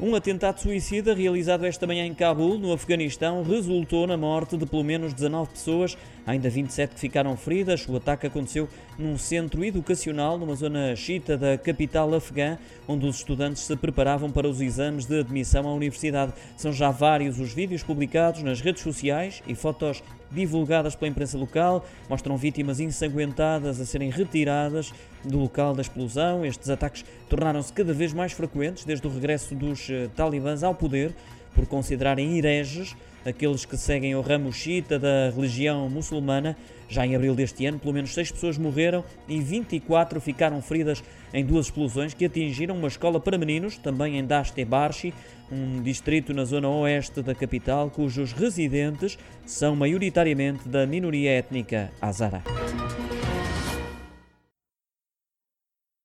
Um atentado suicida realizado esta manhã em Cabul, no Afeganistão, resultou na morte de pelo menos 19 pessoas, ainda 27 que ficaram feridas. O ataque aconteceu num centro educacional, numa zona chita da capital afegã, onde os estudantes se preparavam para os exames de admissão à universidade. São já vários os vídeos publicados nas redes sociais e fotos divulgadas pela imprensa local mostram vítimas ensanguentadas a serem retiradas do local da explosão. Estes ataques tornaram-se cada vez mais frequentes desde o regresso dos eh, talibãs ao poder, por considerarem hereges aqueles que seguem o ramo xiita da religião muçulmana. Já em abril deste ano, pelo menos seis pessoas morreram e 24 ficaram feridas em duas explosões que atingiram uma escola para meninos, também em Daste Barshi, um distrito na zona oeste da capital, cujos residentes são maioritariamente da minoria étnica azara.